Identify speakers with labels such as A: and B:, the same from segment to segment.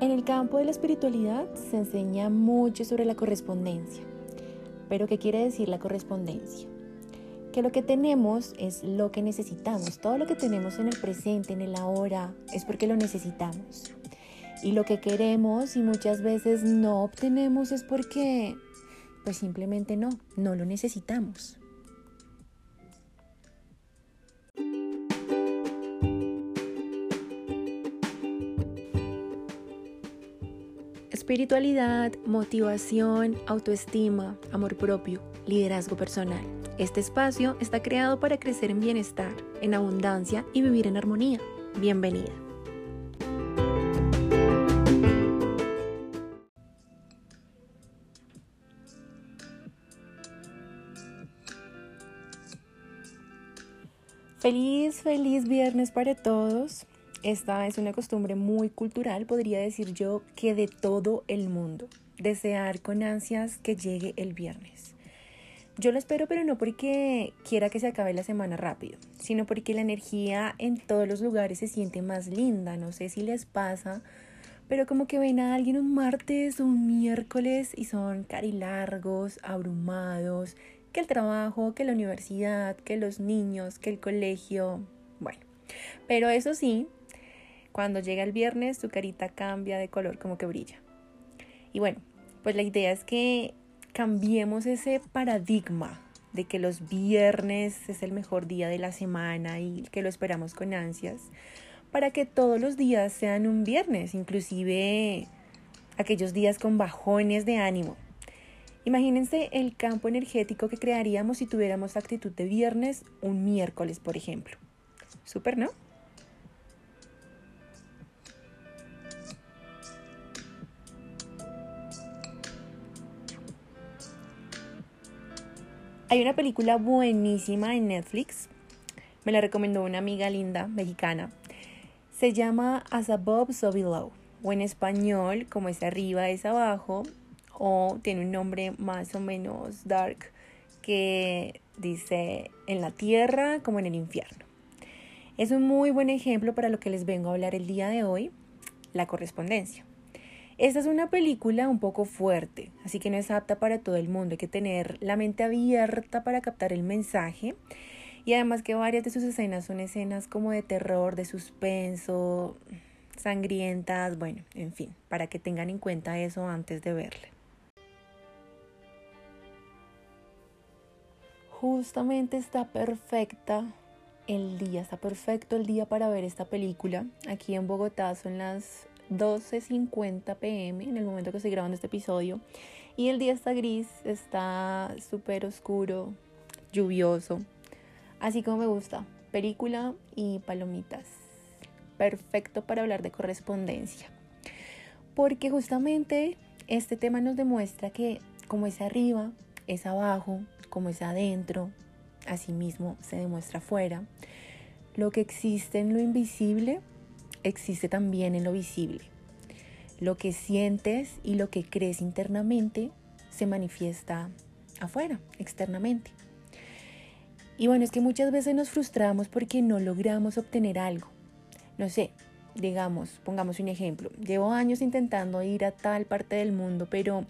A: En el campo de la espiritualidad se enseña mucho sobre la correspondencia. Pero ¿qué quiere decir la correspondencia? Que lo que tenemos es lo que necesitamos. Todo lo que tenemos en el presente, en el ahora, es porque lo necesitamos. Y lo que queremos y muchas veces no obtenemos es porque, pues simplemente no, no lo necesitamos. Espiritualidad, motivación, autoestima, amor propio, liderazgo personal. Este espacio está creado para crecer en bienestar, en abundancia y vivir en armonía. Bienvenida. Feliz, feliz viernes para todos. Esta es una costumbre muy cultural, podría decir yo, que de todo el mundo. Desear con ansias que llegue el viernes. Yo lo espero, pero no porque quiera que se acabe la semana rápido, sino porque la energía en todos los lugares se siente más linda. No sé si les pasa, pero como que ven a alguien un martes o un miércoles y son carilargos, abrumados, que el trabajo, que la universidad, que los niños, que el colegio. Bueno, pero eso sí, cuando llega el viernes, tu carita cambia de color, como que brilla. Y bueno, pues la idea es que cambiemos ese paradigma de que los viernes es el mejor día de la semana y que lo esperamos con ansias, para que todos los días sean un viernes, inclusive aquellos días con bajones de ánimo. Imagínense el campo energético que crearíamos si tuviéramos actitud de viernes un miércoles, por ejemplo. Súper, ¿no? Hay una película buenísima en Netflix. Me la recomendó una amiga linda mexicana. Se llama As Above, So Below. O en español, como es arriba, es abajo. O tiene un nombre más o menos dark que dice en la tierra como en el infierno. Es un muy buen ejemplo para lo que les vengo a hablar el día de hoy, la correspondencia. Esta es una película un poco fuerte, así que no es apta para todo el mundo. Hay que tener la mente abierta para captar el mensaje. Y además que varias de sus escenas son escenas como de terror, de suspenso, sangrientas, bueno, en fin, para que tengan en cuenta eso antes de verla. Justamente está perfecta el día, está perfecto el día para ver esta película. Aquí en Bogotá son las 12.50 pm en el momento que estoy grabando este episodio. Y el día está gris, está súper oscuro, lluvioso. Así como me gusta, película y palomitas. Perfecto para hablar de correspondencia. Porque justamente este tema nos demuestra que como es arriba, es abajo, como es adentro, así mismo se demuestra afuera. Lo que existe en lo invisible existe también en lo visible. Lo que sientes y lo que crees internamente se manifiesta afuera, externamente. Y bueno, es que muchas veces nos frustramos porque no logramos obtener algo. No sé, digamos, pongamos un ejemplo. Llevo años intentando ir a tal parte del mundo, pero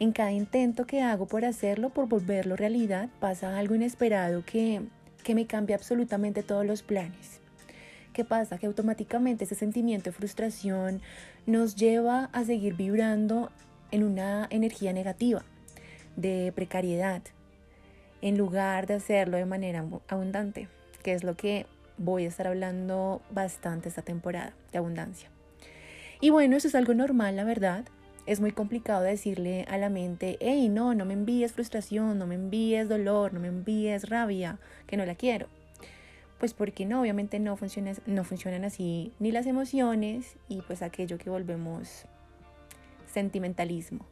A: en cada intento que hago por hacerlo, por volverlo realidad, pasa algo inesperado que, que me cambia absolutamente todos los planes. ¿Qué pasa? Que automáticamente ese sentimiento de frustración nos lleva a seguir vibrando en una energía negativa, de precariedad, en lugar de hacerlo de manera abundante, que es lo que voy a estar hablando bastante esta temporada de abundancia. Y bueno, eso es algo normal, la verdad. Es muy complicado decirle a la mente, hey, no, no me envíes frustración, no me envíes dolor, no me envíes rabia, que no la quiero. Pues porque no, obviamente no, funciona, no funcionan así ni las emociones y pues aquello que volvemos sentimentalismo.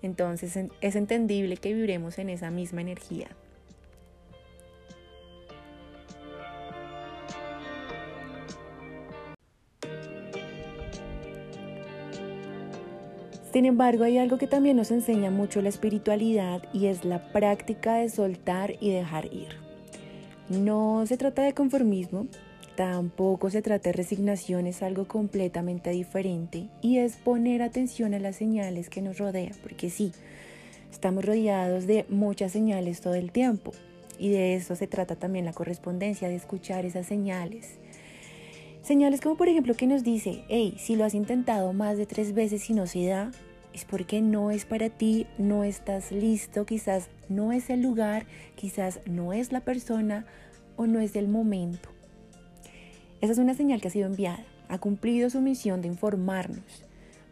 A: Entonces es entendible que vibremos en esa misma energía. Sin embargo, hay algo que también nos enseña mucho la espiritualidad y es la práctica de soltar y dejar ir. No se trata de conformismo, tampoco se trata de resignación, es algo completamente diferente y es poner atención a las señales que nos rodean, porque sí, estamos rodeados de muchas señales todo el tiempo y de eso se trata también la correspondencia, de escuchar esas señales. Señales como por ejemplo que nos dice, hey, si lo has intentado más de tres veces y no se da, porque no es para ti, no estás listo, quizás no es el lugar, quizás no es la persona o no es el momento. Esa es una señal que ha sido enviada, ha cumplido su misión de informarnos,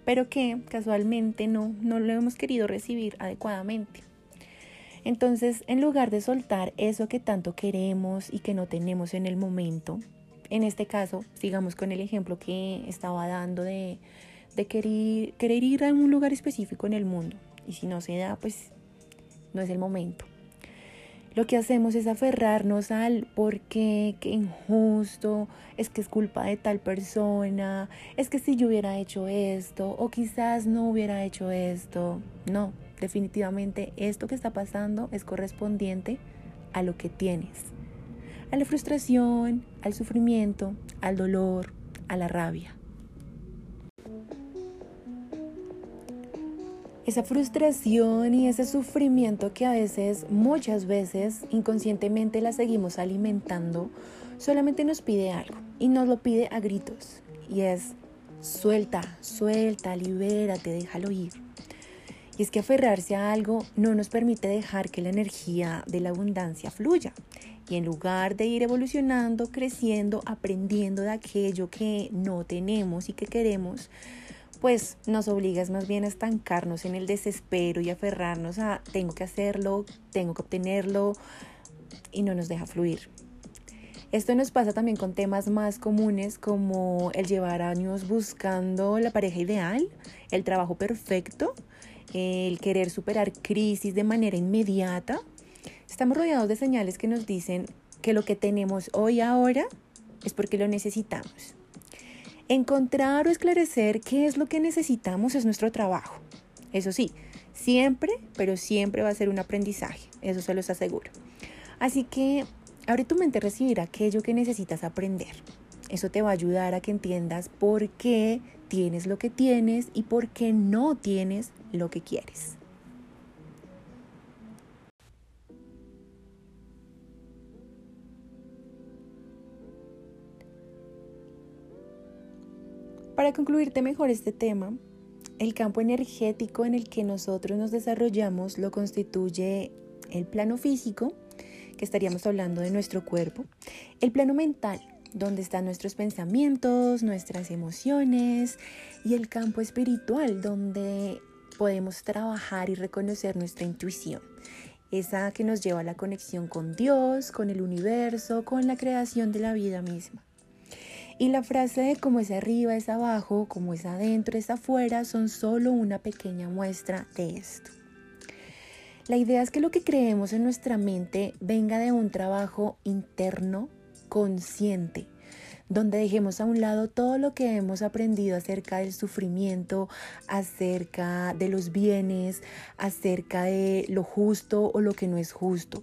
A: pero que casualmente no, no lo hemos querido recibir adecuadamente. Entonces, en lugar de soltar eso que tanto queremos y que no tenemos en el momento, en este caso, sigamos con el ejemplo que estaba dando de, querer, querer ir a un lugar específico en el mundo. Y si no se da, pues no es el momento. Lo que hacemos es aferrarnos al por qué, qué injusto, es que es culpa de tal persona, es que si yo hubiera hecho esto o quizás no hubiera hecho esto. No, definitivamente esto que está pasando es correspondiente a lo que tienes, a la frustración, al sufrimiento, al dolor, a la rabia. Esa frustración y ese sufrimiento que a veces, muchas veces, inconscientemente la seguimos alimentando, solamente nos pide algo y nos lo pide a gritos. Y es, suelta, suelta, libérate, déjalo ir. Y es que aferrarse a algo no nos permite dejar que la energía de la abundancia fluya. Y en lugar de ir evolucionando, creciendo, aprendiendo de aquello que no tenemos y que queremos, pues nos obligas más bien a estancarnos en el desespero y aferrarnos a tengo que hacerlo, tengo que obtenerlo y no nos deja fluir. Esto nos pasa también con temas más comunes como el llevar años buscando la pareja ideal, el trabajo perfecto, el querer superar crisis de manera inmediata, estamos rodeados de señales que nos dicen que lo que tenemos hoy ahora es porque lo necesitamos. Encontrar o esclarecer qué es lo que necesitamos es nuestro trabajo. Eso sí, siempre, pero siempre va a ser un aprendizaje, eso se los aseguro. Así que abre tu mente a recibir aquello que necesitas aprender. Eso te va a ayudar a que entiendas por qué tienes lo que tienes y por qué no tienes lo que quieres. Para concluirte mejor este tema, el campo energético en el que nosotros nos desarrollamos lo constituye el plano físico, que estaríamos hablando de nuestro cuerpo, el plano mental, donde están nuestros pensamientos, nuestras emociones, y el campo espiritual, donde podemos trabajar y reconocer nuestra intuición, esa que nos lleva a la conexión con Dios, con el universo, con la creación de la vida misma. Y la frase de como es arriba es abajo, como es adentro es afuera, son solo una pequeña muestra de esto. La idea es que lo que creemos en nuestra mente venga de un trabajo interno consciente, donde dejemos a un lado todo lo que hemos aprendido acerca del sufrimiento, acerca de los bienes, acerca de lo justo o lo que no es justo.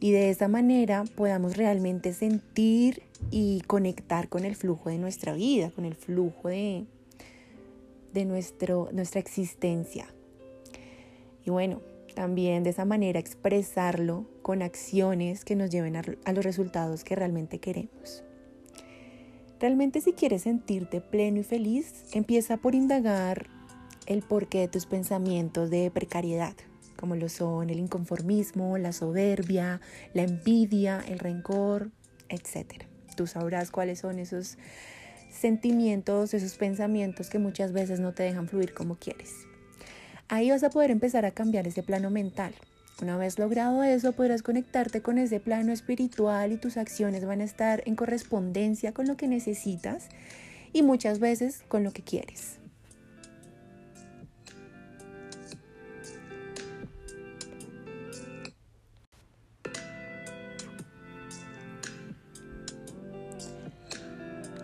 A: Y de esa manera podamos realmente sentir y conectar con el flujo de nuestra vida, con el flujo de, de nuestro, nuestra existencia. Y bueno, también de esa manera expresarlo con acciones que nos lleven a, los resultados que realmente queremos. Realmente si quieres sentirte pleno y feliz, empieza por indagar el porqué de tus pensamientos de precariedad, como lo son el inconformismo, la soberbia, la envidia, el rencor, etc. Tú sabrás cuáles son esos sentimientos, esos pensamientos que muchas veces no te dejan fluir como quieres. Ahí vas a poder empezar a cambiar ese plano mental. Una vez logrado eso, podrás conectarte con ese plano espiritual y tus acciones van a estar en correspondencia con lo que necesitas y muchas veces con lo que quieres.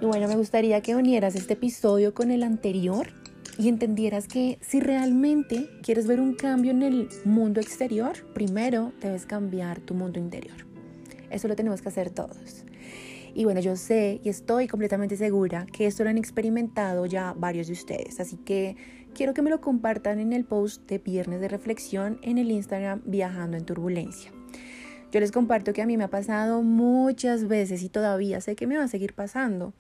A: Y bueno, me gustaría que unieras este episodio con el anterior y entendieras que si realmente quieres ver un cambio en el mundo exterior, primero debes cambiar tu mundo interior. Eso lo tenemos que hacer todos. Y bueno, yo sé y estoy completamente segura que esto lo han experimentado ya varios de ustedes. Así que quiero que me lo compartan en el post de Viernes de Reflexión en el Instagram Viajando en Turbulencia. Yo les comparto que a mí me ha pasado muchas veces y todavía sé que me va a seguir pasando.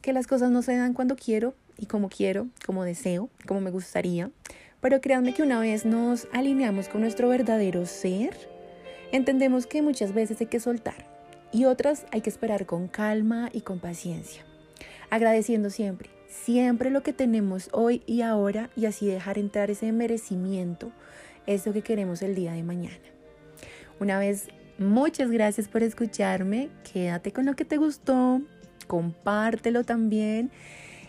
A: Que las cosas no se dan cuando quiero y como quiero, como deseo, como me gustaría. Pero créanme que una vez nos alineamos con nuestro verdadero ser, entendemos que muchas veces hay que soltar y otras hay que esperar con calma y con paciencia. Agradeciendo siempre, siempre lo que tenemos hoy y ahora y así dejar entrar ese merecimiento, eso que queremos el día de mañana. Una vez, muchas gracias por escucharme, quédate con lo que te gustó, compártelo también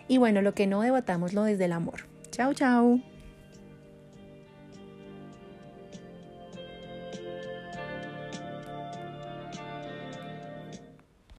A: y bueno, lo que no debatámoslo desde el amor. Chao, chao.